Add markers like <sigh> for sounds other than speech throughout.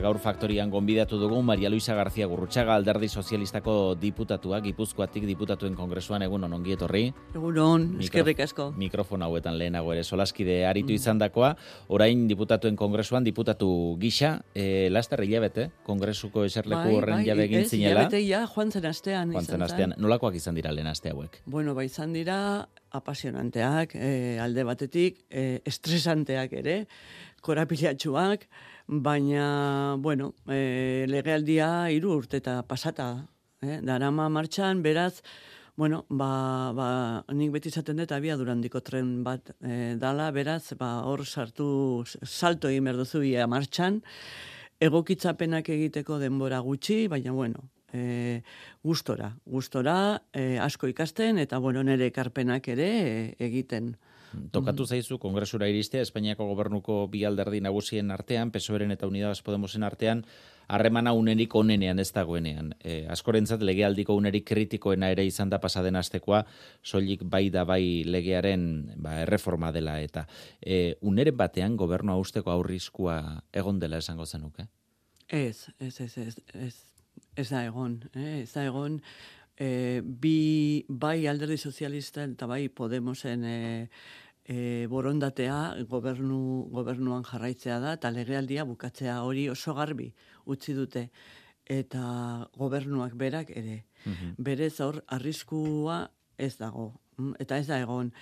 Gaur faktorian gonbidatu dugu Maria Luisa García Gurrutxaga alderdi sozialistako diputatua, Gipuzkoatik diputatuen kongresuan egun on ongi etorri. Egun on, eskerrik asko. Mikrofon hauetan lehenago ere solaskide aritu mm. izandakoa, orain diputatuen kongresuan diputatu gisa, e, laster hilabete, kongresuko eserleku bai, horren bai, jabe egin zinela. Hilabete ja, joan zen astean. Joan zen astean, nolakoak izan dira lehen aste hauek? Bueno, bai izan dira apasionanteak, e, alde batetik, e, estresanteak ere, korapilatxuak, baina, bueno, e, legealdia hiru urte eta pasata, eh? darama martxan, beraz, bueno, ba, ba, nik beti izaten dut abia durandiko tren bat e, dala, beraz, ba, hor sartu salto egin berduzu ia martxan, egokitzapenak egiteko denbora gutxi, baina, bueno, e, gustora, gustora, e, asko ikasten, eta, bueno, nire ekarpenak ere e, egiten. Tokatu zaizu kongresura iristea Espainiako gobernuko bi alderdi nagusien artean, PSOEren eta Unidas Podemosen artean, harremana unerik onenean ez dagoenean. E, askorentzat legealdiko unerik kritikoena ere izan da pasaden astekoa, soilik bai da bai legearen ba, erreforma dela eta e, uneren batean gobernu usteko aurrizkua egon dela esango zenuke? Ez, ez, ez, ez, ez, ez da egon, eh? ez da egon, e, bi bai alderdi sozialista eta bai Podemosen e, e, borondatea gobernu, gobernuan jarraitzea da eta legealdia bukatzea hori oso garbi utzi dute eta gobernuak berak ere. Mm Berez hor arriskua ez dago mm, eta ez da egon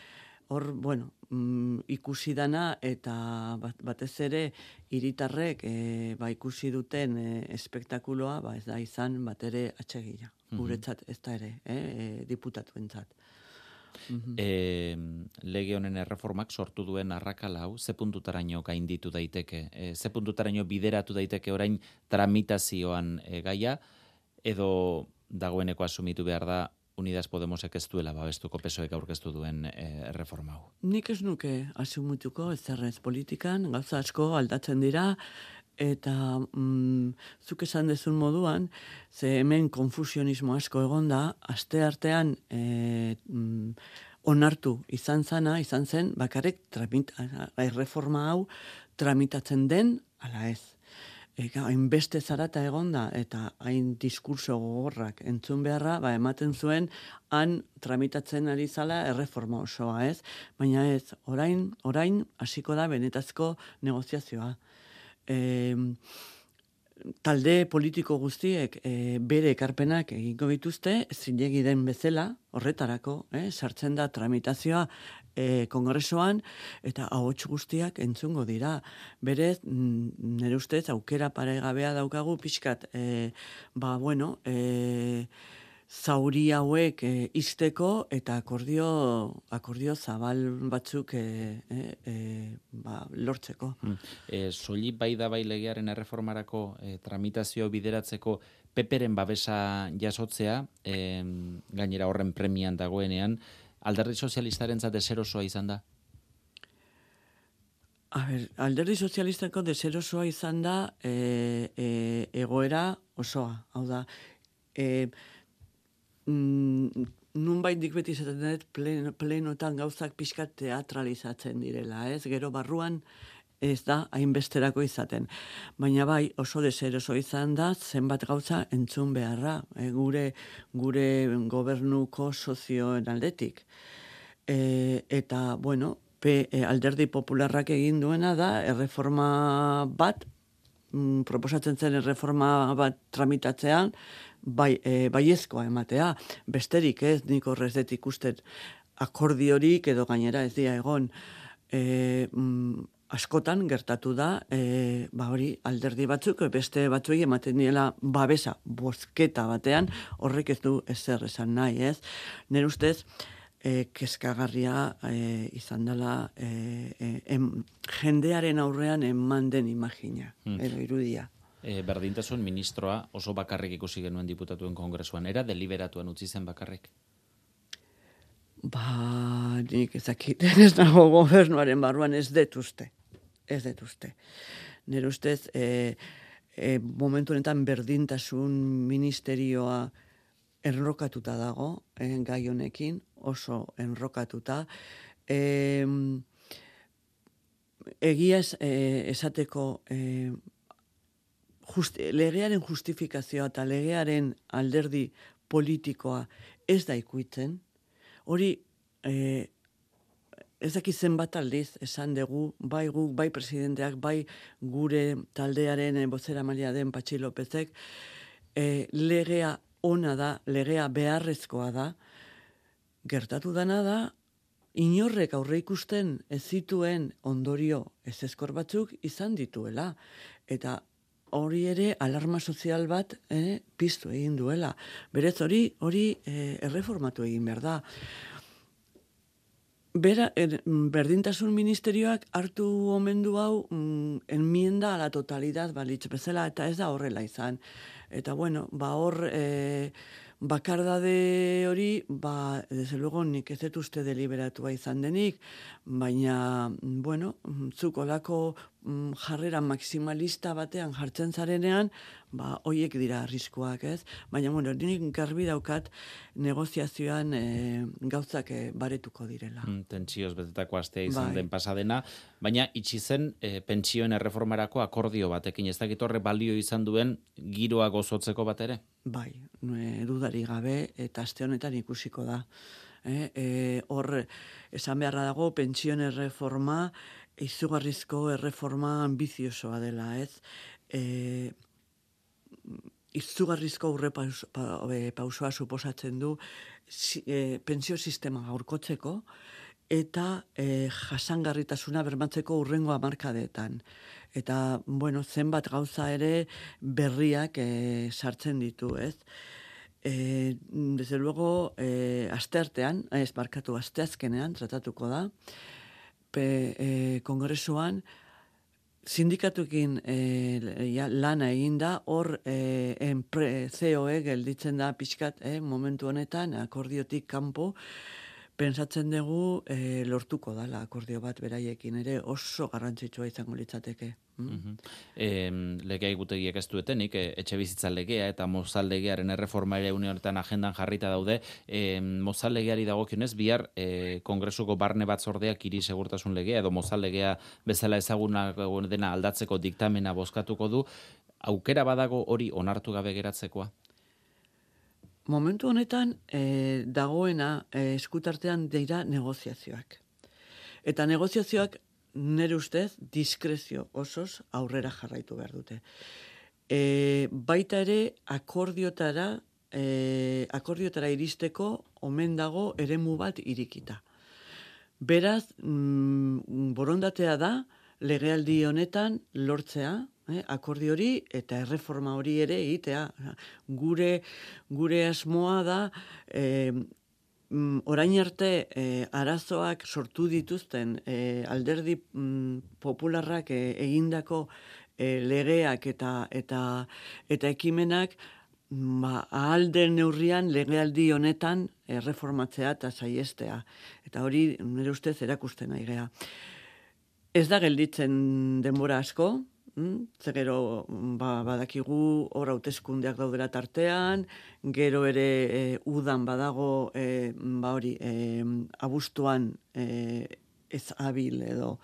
hor, bueno, mm, ikusi dana eta batez ere hiritarrek e, ba, ikusi duten e, espektakuloa ba, ez da izan bat ere atxegia. Mhm. Guretzat ez da ere, e, e, diputatuentzat. E, lege honen erreformak sortu duen arrakala hau, ze puntutaraino gainditu daiteke, e, ze puntutaraino bideratu daiteke orain tramitazioan e, gaia, edo dagoeneko asumitu behar da Unidas Podemosek ez duela babestuko pesoek aurkeztu duen e, erreforma hau. Nik ez nuke asumituko ez zerrez politikan, gauza asko aldatzen dira, eta mm, zuk esan dezun moduan, ze hemen konfusionismo asko egonda, aste artean e, mm, onartu izan zana, izan zen, bakarrik erreforma hau tramitatzen den, ala ez. Eka, hainbeste zarata egonda eta hain diskurso gogorrak entzun beharra, ba, ematen zuen han tramitatzen ari zala erreforma osoa, ez? Baina ez, orain, orain hasiko da benetazko negoziazioa. E, talde politiko guztiek e, bere ekarpenak egingo dituzte, zinegi den bezala, horretarako, eh, sartzen da tramitazioa e, kongresoan eta ahots guztiak entzungo dira. Berez, nire ustez, aukera paregabea daukagu pixkat, e, ba, bueno, e, zauri hauek e, izteko eta akordio, akordio zabal batzuk e, e, e, ba, lortzeko. Hmm. E, Soli bai da bai legearen erreformarako e, tramitazio bideratzeko peperen babesa jasotzea, e, gainera horren premian dagoenean, alderdi sozialistaren zate osoa izan da? A ber, alderdi sozialistako deserosoa izan da e, e, egoera osoa. Hau da, e, mm, nun bain dikbeti zaten dut plenotan gauzak pixkat teatralizatzen direla, ez? Gero barruan ez da hainbesterako izaten. Baina bai oso deseroso izan da zenbat gauza entzun beharra e, gure gure gobernuko sozioen aldetik. E, eta, bueno, pe, e, alderdi popularrak egin duena da erreforma bat, mm, proposatzen zen erreforma bat tramitatzean, bai, e, baiezkoa ematea. Besterik ez, nik horrez dut ikusten akordiorik edo gainera ez dira egon. E, mm, askotan gertatu da, e, ba hori alderdi batzuk, beste batzuei ematen diela babesa, bozketa batean, horrek ez du ezer esan nahi, ez? Nire ustez, e, keskagarria e, izan dela e, e, jendearen aurrean eman den imagina, hmm. edo irudia. E, berdintasun ministroa oso bakarrik ikusi genuen diputatuen kongresuan, era deliberatuan utzi zen bakarrik? Ba, nik ezakiten <laughs> ez nago gobernuaren barruan ez detuzte ez dut uste. Nire ustez, e, e, momentu honetan berdintasun ministerioa enrokatuta dago, e, gai honekin, oso enrokatuta. E, egia ez, e, esateko e, legearen justifikazioa eta legearen alderdi politikoa ez da ikuitzen, hori e, ez daki zenbat aldiz esan dugu, bai guk, bai presidenteak, bai gure taldearen e, bozera malia den Patxi Lopezek, e, legea ona da, legea beharrezkoa da, gertatu dana da, inorrek aurre ikusten ez zituen ondorio ez ezkor batzuk izan dituela. Eta hori ere alarma sozial bat eh, piztu egin duela. Berez hori hori eh, erreformatu egin behar da. Bera, er, berdintasun ministerioak hartu omendu hau mm, enmienda a la totalidad balitz bezala eta ez da horrela izan. Eta bueno, ba hor... Eh, bakardade hori, ba, desde luego, nik ez uste deliberatua izan denik, baina, bueno, zuk olako mm, jarrera maximalista batean jartzen zarenean, ba, hoiek dira arriskuak, ez? Baina, bueno, nik garbi daukat negoziazioan e, gauzak e, baretuko direla. Mm, tentsioz betetako astea izan bai. den pasadena, baina itxi zen e, pentsioen erreformarako akordio batekin, ez dakit horre balio izan duen giroa gozotzeko bat ere? Bai, nue, dudari gabe, eta aste honetan ikusiko da. E, e, hor, esan beharra dago, pentsioen erreforma, izugarrizko erreforma ambiziosoa dela, ez? E, izugarrizko aurre pausoa suposatzen du e, pensio sistema gaurkotzeko eta e, jasangarritasuna bermatzeko urrengo amarkadeetan. Eta, bueno, zenbat gauza ere berriak e, sartzen ditu, ez? E, desde luego, e, asteartean, ez barkatu asteazkenean, tratatuko da, pe, e, kongresuan, sindikatukin e, lana egin da, hor e, enpre, COE gelditzen da pixkat e, momentu honetan, akordiotik kanpo, pensatzen dugu e, lortuko dala akordio bat beraiekin ere oso garrantzitsua izango litzateke. Mm -hmm. e, legea ez duetenik, e, etxe bizitza legea eta mozal legearen erreforma ere honetan agendan jarrita daude. E, mozal legeari dagokionez, bihar e, kongresuko barne batzordeak iri segurtasun legea edo mozal legea bezala ezaguna dena aldatzeko diktamena bozkatuko du. Aukera badago hori onartu gabe geratzekoa? Momentu honetan e, dagoena e, eskutartean deira negoziazioak. Eta negoziazioak nere ustez diskrezio osoz aurrera jarraitu behar dute. E, baita ere akordiotara e, akordiotara iristeko omen dago eremu bat irikita. Beraz, mm, borondatea da legealdi honetan lortzea, eh, akordi hori eta erreforma hori ere egitea. Gure, gure asmoa da eh, orain arte eh, arazoak sortu dituzten eh, alderdi mm, popularrak eh, egindako eh, legeak eta, eta, eta ekimenak ba, ahalden neurrian legealdi honetan erreformatzea eta saiestea. Eta hori nire ustez erakusten gea. Ez da gelditzen denbora asko, Mm, ze gero ba, badakigu hor hauteskundeak daudera tartean, gero ere e, udan badago e, ba hori e, abustuan e, ez abil edo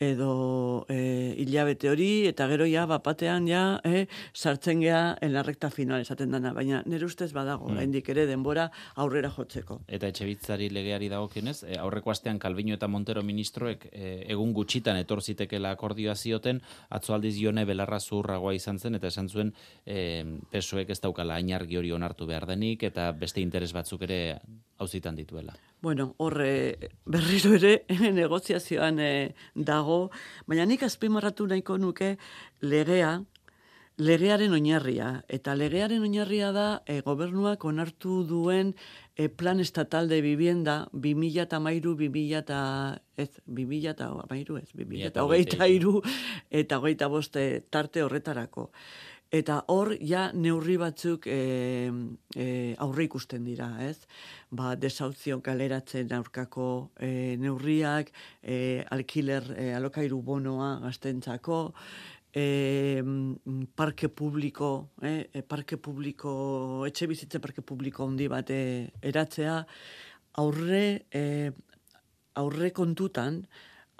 edo e, hilabete hori, eta gero ja, bapatean ja, e, sartzen gea en la recta final esaten dana, baina nire ustez badago, mm. ere denbora aurrera jotzeko. Eta etxe bitzari legeari dago kinez, e, aurreko astean Kalbino eta Montero ministroek e, egun gutxitan etorzitekela akordioa zioten, atzo aldiz jone belarra zurragoa izan zen, eta esan zuen e, pesoek ez daukala ainargi hori onartu behar denik, eta beste interes batzuk ere hauzitan dituela. Bueno, horre berriro ere <laughs> negoziazioan e, dago, baina nik azpimarratu nahiko nuke legea, legearen oinarria. Eta legearen oinarria da e, gobernuak onartu duen e, plan estatal de vivienda 2000 eta mairu, 2000 eta ez, 2000 eta mairu ez, 2000 eta hogeita iru eta hogeita boste tarte horretarako. Eta hor, ja, neurri batzuk e, e, aurre ikusten dira, ez? Ba, desauzio galeratzen aurkako e, neurriak, e, alkiler, e, alokairu bonoa gaztentzako, e, parke publiko, e, parke publiko, etxe bizitze parke publiko handi bat eratzea, aurre, e, aurre kontutan,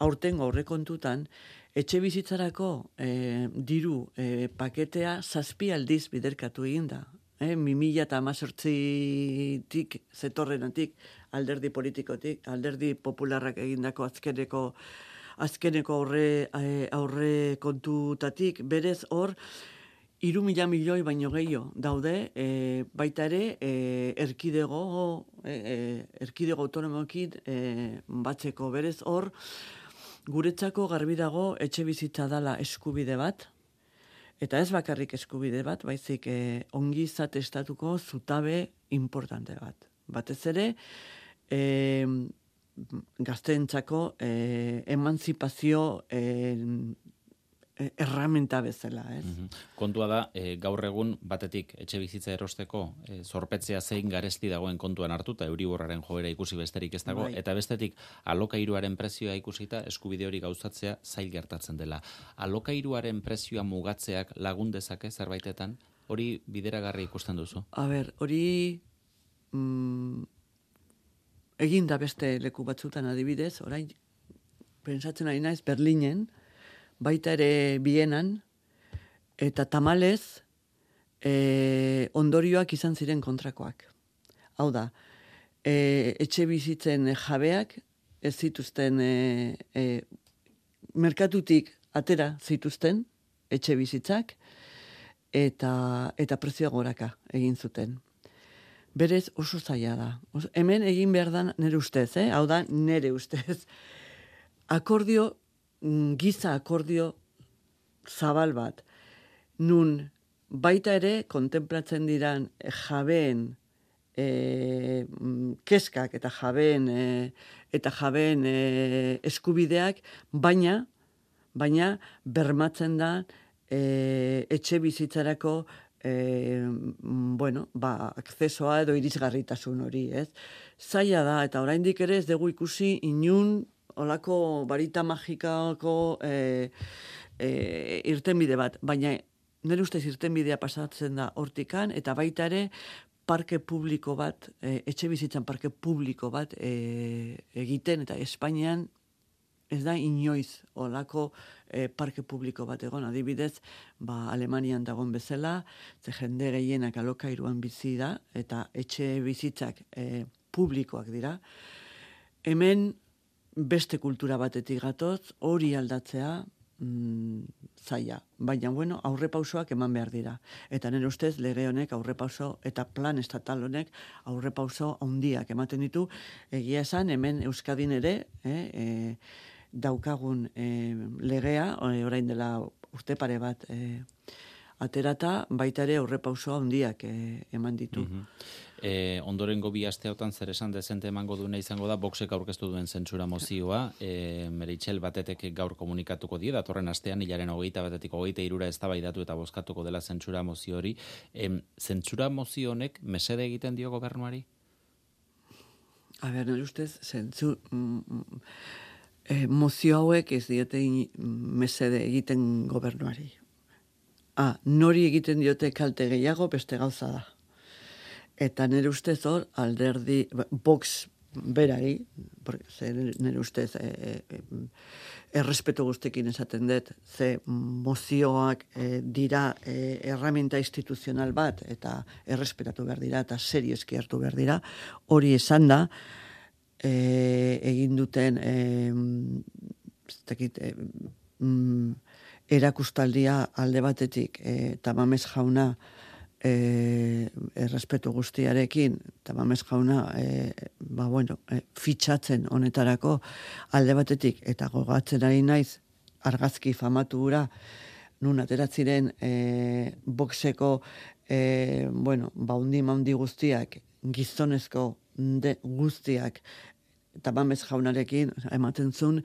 aurtengo aurre kontutan, etxe bizitzarako e, diru e, paketea zazpi aldiz biderkatu egin da. E, mimila eta amazortzitik, zetorrenatik, alderdi politikotik, alderdi popularrak egindako azkeneko azkeneko aurre, aurre kontutatik, berez hor, iru mila milioi baino gehiago daude, e, baita ere, e, erkidego, e, erkidego autonomokit e, batzeko berez hor, guretzako garbi dago etxe bizitza dala eskubide bat, eta ez bakarrik eskubide bat, baizik e, ongi izate estatuko zutabe importante bat. Batez ere, e, gazteentzako e, emanzipazio e, E, erramenta bezala, ez? Mm Kontua da, e, gaur egun batetik etxe bizitza erosteko e, zorpetzea zein garesti dagoen kontuan hartuta Euriborraren joera ikusi besterik ez dago bai. eta bestetik alokairuaren prezioa ikusita eskubide hori gauzatzea zail gertatzen dela. Alokairuaren prezioa mugatzeak lagun dezake zerbaitetan hori bideragarri ikusten duzu. A ber, hori mm, egin da beste leku batzutan adibidez, orain pensatzen ari naiz Berlinen, baita ere bienan, eta tamalez e, ondorioak izan ziren kontrakoak. Hau da, e, etxe bizitzen jabeak ez zituzten e, e, merkatutik atera zituzten etxe bizitzak eta eta prezioa goraka egin zuten. Berez oso zaila da. hemen egin behar da nire ustez, eh? hau da nire ustez. Akordio giza akordio zabal bat. Nun baita ere kontemplatzen diran jabeen e, keskak eta jabeen e, eta jabeen e, eskubideak baina baina bermatzen da e, etxe bizitzarako e, bueno, ba, akzesoa edo irisgarritasun hori, ez? Zaila da, eta oraindik ere ez dugu ikusi inun olako barita magikako e, e, irtenbide bat, baina nire ustez irtenbidea pasatzen da hortikan, eta baita ere parke publiko bat, e, etxe bizitzan parke publiko bat e, egiten, eta Espainian ez da inoiz olako e, parke publiko bat egon, adibidez, ba, Alemanian dagon bezala, ze jende gehienak alokairuan bizi da, eta etxe bizitzak e, publikoak dira. Hemen beste kultura batetik gatoz, hori aldatzea mm, zaila. Baina, bueno, aurre pausoak eman behar dira. Eta nire ustez, lege honek aurre pauso eta plan estatal honek aurre pauso handiak ematen ditu. Egia esan, hemen Euskadin ere, eh, e, daukagun e, legea, orain dela urte pare bat, e, aterata, baita ere aurre pauso handiak e, eman ditu. Mm E, ondorengo bi aste hautan zer esan dezente emango duena izango da boxek aurkeztu duen zentsura mozioa. E, Meritxel batetek gaur komunikatuko die, datorren astean hilaren hogeita batetik hogeita irura ez eta bozkatuko dela zentsura mozio hori. E, zentsura mozio honek mesede egiten dio gobernuari? A ber, nire ustez, zentzu... Mm, e, mozio hauek ez diote mesede egiten gobernuari. Ah, nori egiten diote kalte gehiago beste gauza da. Eta nire ustez hor, alderdi, box berari, ze nire ustez, e, e, errespetu guztekin esaten dut, ze mozioak e, dira e, erramenta instituzional bat, eta errespetatu behar dira, eta serioski hartu behar dira, hori esan da, e, egin duten, e, e, mm, erakustaldia alde batetik, e, tamames jauna, e, errespetu guztiarekin, eta mamez jauna, e, ba, bueno, e, fitxatzen honetarako alde batetik, eta gogatzen ari naiz, argazki famatu gura, nun ateratziren e, boxeko, e, bueno, ba, undi maundi guztiak, gizonezko de, guztiak, eta mamez jaunarekin, ematen zuen,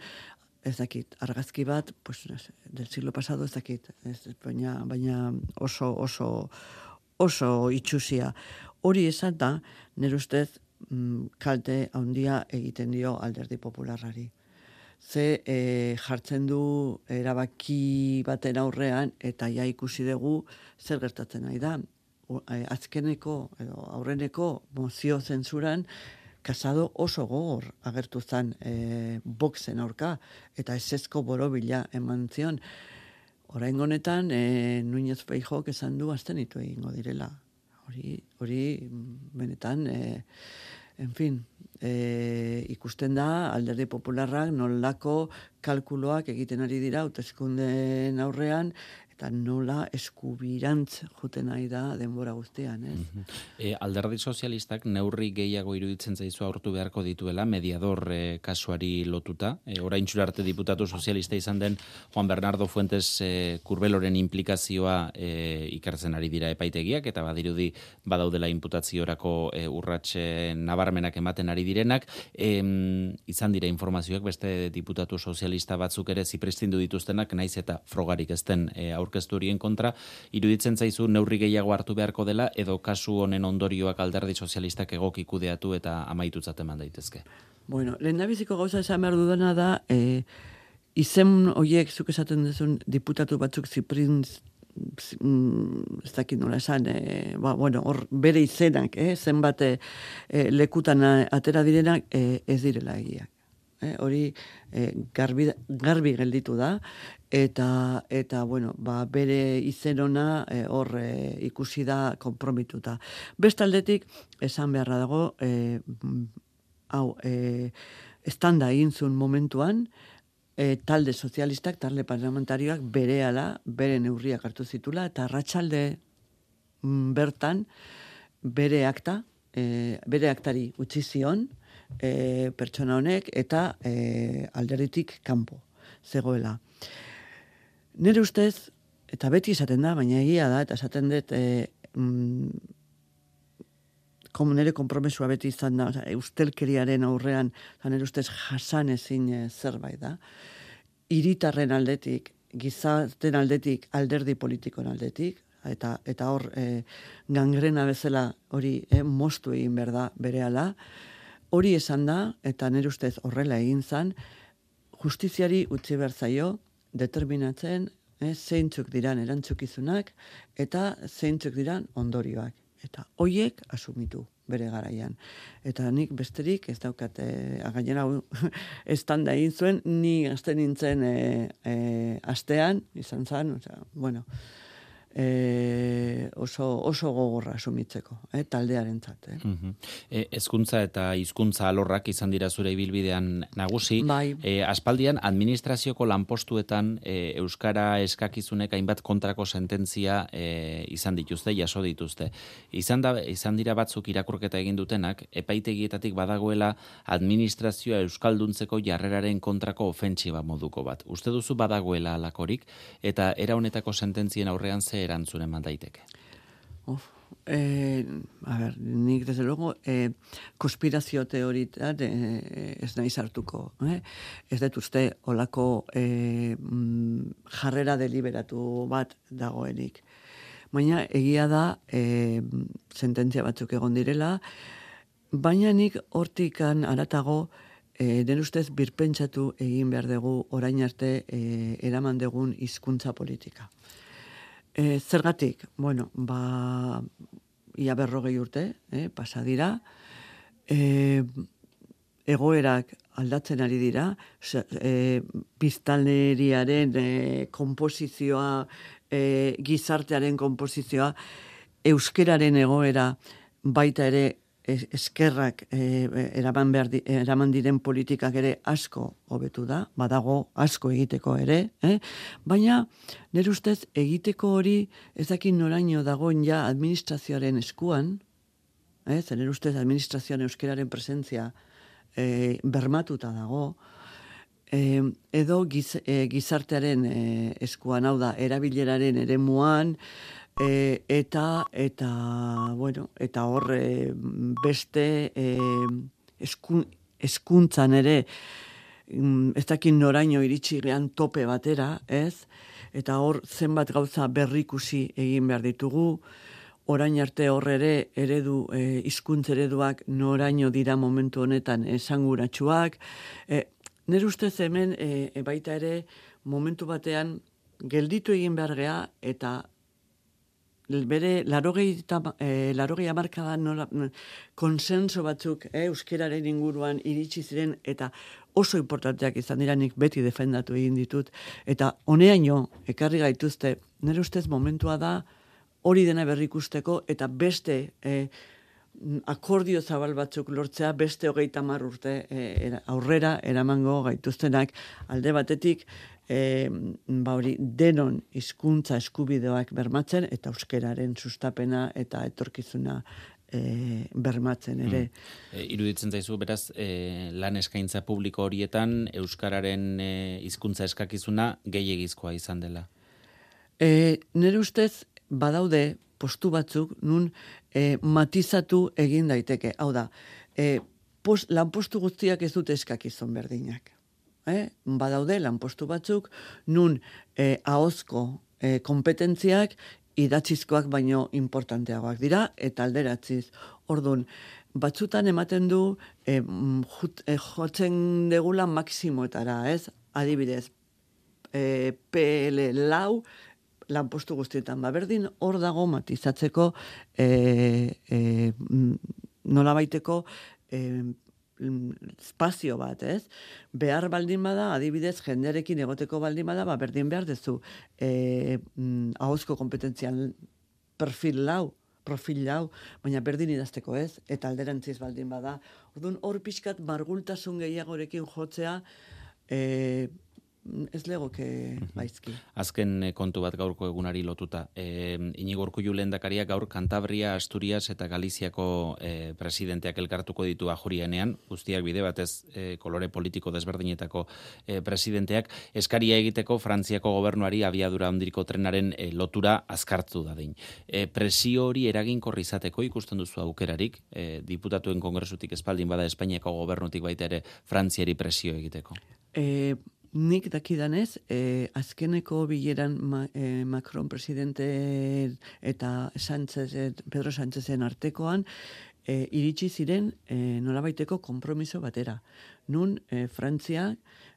ez dakit, argazki bat, pues, del siglo pasado ez dakit, ez, baina, baina oso, oso, oso itxusia. Hori esan da, nire ustez, mm, kalte handia egiten dio alderdi popularrari. Ze e, jartzen du erabaki baten aurrean eta ja ikusi dugu zer gertatzen nahi da. E, azkeneko edo aurreneko mozio zentzuran kasado oso gogor agertu zen e, boxen aurka, eta esezko borobila eman zion. Orain honetan, e, Nuñez Feijok esan du azten itu egingo direla. Hori, hori benetan, e, en fin, e, ikusten da alderdi popularrak nolako kalkuloak egiten ari dira hauteskunden aurrean eta nola eskubirantz joten nahi da denbora guztian, ez? Mm alderdi sozialistak neurri gehiago iruditzen zaizu aurtu beharko dituela mediador e, kasuari lotuta. E, orain arte diputatu sozialista izan den Juan Bernardo Fuentes e, kurbeloren implikazioa e, ikertzen ari dira epaitegiak eta badirudi badaudela imputazioarako e, urratxe nabarmenak ematen ari direnak. E, izan dira informazioak beste diputatu sozialista batzuk ere zipristindu dituztenak naiz eta frogarik ezten e, aurkeztu horien kontra, iruditzen zaizu neurri gehiago hartu beharko dela, edo kasu honen ondorioak alderdi sozialistak egok ikudeatu eta amaitutzat eman daitezke? Bueno, lehen nabiziko gauza esan behar dudana da, e, izen horiek zuk esaten duzun diputatu batzuk ziprintz mm, ez dakit nola esan, e, ba, bueno, hor bere izenak, eh, zenbat e, lekutan atera direnak, e, ez direla egiak. Eh, hori e, garbi, garbi gelditu da, eta eta bueno, ba, bere izenona e, hor e, ikusi da konpromituta. Bestaldetik esan beharra dago e, hau e, estanda intzun momentuan e, talde sozialistak, talde parlamentarioak berehala, bere neurriak hartu zitula eta arratsalde mm, bertan bere akta, e, bere aktari utzi zion e, pertsona honek eta e, alderitik kanpo zegoela. Nire ustez, eta beti esaten da, baina egia da, eta esaten dut, e, mm, kom, nire kompromesua beti izan da, eustelkeriaren aurrean, eta nire ustez jasan ezin e, zerbait da. Iritarren aldetik, gizaten aldetik, alderdi politikon aldetik, eta eta hor e, gangrena bezala hori e, mostu egin berda bere ala, hori esan da, eta nire ustez horrela egin zan, justiziari utzi berzaio, determinatzen eh, zeintzuk diran erantzukizunak eta zeintzuk diran ondorioak. Eta hoiek asumitu bere garaian. Eta nik besterik ez daukat eh, againera <laughs> ez tanda egin zuen, ni azten nintzen eh, eh, astean, izan zan, o bueno, e, oso, oso gogorra sumitzeko, e, taldearen zat. Eh? Mm ezkuntza eta hizkuntza alorrak izan dira zure ibilbidean nagusi. Bai. E, aspaldian, administrazioko lanpostuetan e, Euskara eskakizunek hainbat kontrako sententzia e, izan dituzte, jaso dituzte. Izan, da, izan dira batzuk irakurketa egin dutenak, epaitegietatik badagoela administrazioa Euskalduntzeko jarreraren kontrako ofentsiba moduko bat. Uste duzu badagoela alakorik, eta era honetako sententzien aurrean ze erantzun eman daiteke? Uf, eh, a ver, nik desde luego eh, konspirazio teorita eh, ez nahi sartuko. Eh? Ez dut uste olako eh, mm, jarrera deliberatu bat dagoenik. Baina egia da eh, sententzia batzuk egon direla, baina nik hortikan aratago E, den ustez birpentsatu egin behar dugu orain arte e, eraman dugun hizkuntza politika. E, zergatik, bueno, ba, ia berrogei urte, eh, pasa dira, e, egoerak aldatzen ari dira, e, biztanleriaren e, komposizioa, e, gizartearen komposizioa, euskeraren egoera baita ere eskerrak e, eraman, behar eraman diren politikak ere asko hobetu da, badago asko egiteko ere, eh? baina nire ustez egiteko hori ezakin noraino dagoen ja administrazioaren eskuan, eh? nire ustez administrazioan euskeraren presentzia e, bermatuta dago, e, edo giz, gizartearen e, eskuan, hau da, erabileraren ere muan, E, eta eta bueno, eta hor e, beste e, eskun, eskuntzan ere mm, ez dakin noraino iritsi gean tope batera, ez? Eta hor zenbat gauza berrikusi egin behar ditugu, orain arte hor ere eredu e, hizkuntz ereduak noraino dira momentu honetan esanguratsuak. E, Nere ustez hemen e, e, baita ere momentu batean gelditu egin behar gea eta bere larogei, e, larogei amarkada nola, konsenso batzuk e, euskeraren inguruan iritsi ziren eta oso importanteak izan dira nik beti defendatu egin ditut. Eta honeaino ekarri gaituzte nire ustez momentua da hori dena berrikusteko eta beste e, akordio zabal batzuk lortzea beste hogeita mar urte e, aurrera eramango gaituztenak. Alde batetik e, ba hori denon hizkuntza eskubideoak bermatzen eta euskeraren sustapena eta etorkizuna e, bermatzen ere. Mm. E, iruditzen zaizu beraz e, lan eskaintza publiko horietan euskararen e, hizkuntza eskakizuna gehiegizkoa izan dela. E, nire ustez badaude postu batzuk nun e, matizatu egin daiteke. Hau da, e, post, lanpostu guztiak ez dute eskakizun berdinak eh? badaude lanpostu batzuk, nun eh, ahozko eh, kompetentziak idatzizkoak baino importanteagoak dira, eta alderatziz. Orduan, batzutan ematen du eh, jut, eh, jotzen degula maksimoetara, ez? Adibidez, eh, PL lau, lanpostu guztietan, ba, berdin hor dago matizatzeko eh, eh, nola baiteko eh, espazio bat, ez? Behar baldin bada, adibidez, jenderekin egoteko baldin bada, ba, berdin behar dezu, e, mm, ahozko kompetentzian perfil lau, profil lau, baina berdin idazteko ez, eta alderantziz baldin bada. Orduan, hor pixkat margultasun gehiagorekin jotzea, e, ez legoke baizki. Azken eh, kontu bat gaurko egunari lotuta. E, Inigo Urkullu lehendakaria gaur Cantabria, Asturias eta Galiziako e, presidenteak elkartuko ditu ajurienean, guztiak bide batez e, kolore politiko desberdinetako e, presidenteak, eskaria egiteko Frantziako gobernuari abiadura ondiriko trenaren e, lotura azkartzu da din. E, presio hori eraginkor izateko ikusten duzu aukerarik, e, diputatuen kongresutik espaldin bada Espainiako gobernutik baita ere Frantziari presio egiteko. E, Nik dakidanez, e, azkeneko bileran ma, e, Macron presidente eta Sánchez, Pedro Sánchezen artekoan, e, iritsi ziren e, nolabaiteko konpromiso batera. Nun, e, Frantzia,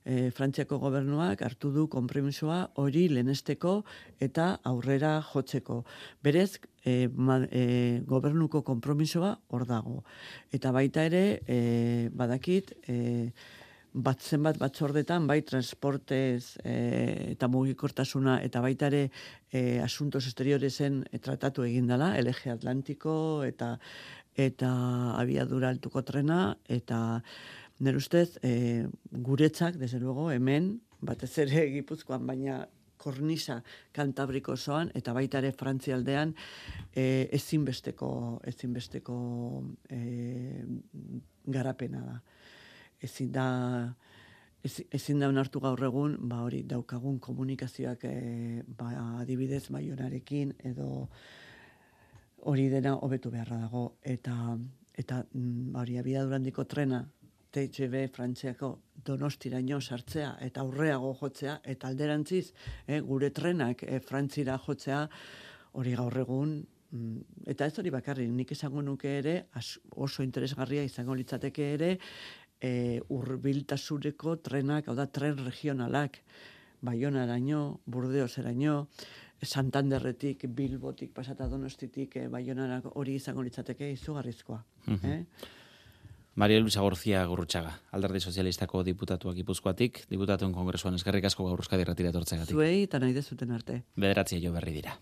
e, Frantziako gobernuak hartu du konpromisoa hori lenesteko eta aurrera jotzeko. Berez, e, ma, e, gobernuko konpromisoa hor dago. Eta baita ere, e, badakit, e, bat batzordetan, bai transportez e, eta mugikortasuna eta baita ere e, asuntos exterioresen e, tratatu egin dela, LG Atlantiko eta eta abiadura altuko trena eta nire ustez e, guretzak, desde luego, hemen, batez ere <laughs> gipuzkoan, baina kornisa kantabriko zoan, eta baita ere frantzialdean e, ezinbesteko, ezinbesteko e, garapena da ezin da ezin da onartu gaur egun, ba hori daukagun komunikazioak e, ba adibidez Baionarekin edo hori dena hobetu beharra dago. Eta eta ba hori abia durandiko trena TGV Frantziako Donostiraino sartzea eta aurreago jotzea eta alderantziz e, gure trenak e, Frantzira jotzea hori gaur egun mm, eta ez hori bakarri nik esango nuke ere oso interesgarria izango litzateke ere e, urbiltasureko trenak, hau da, tren regionalak, Bayona eraino, Burdeos eraino, Santanderretik, Bilbotik, pasata donostitik, e, Bayona hori izango litzateke izugarrizkoa. eh? Maria Luisa Gorzia Gurrutxaga, alderdi sozialistako diputatuak ipuzkoatik, diputatuen kongresuan eskerrik asko gaur euskadi retiratortzegatik. Zuei, eta nahi dezuten arte. Bederatzia jo berri dira.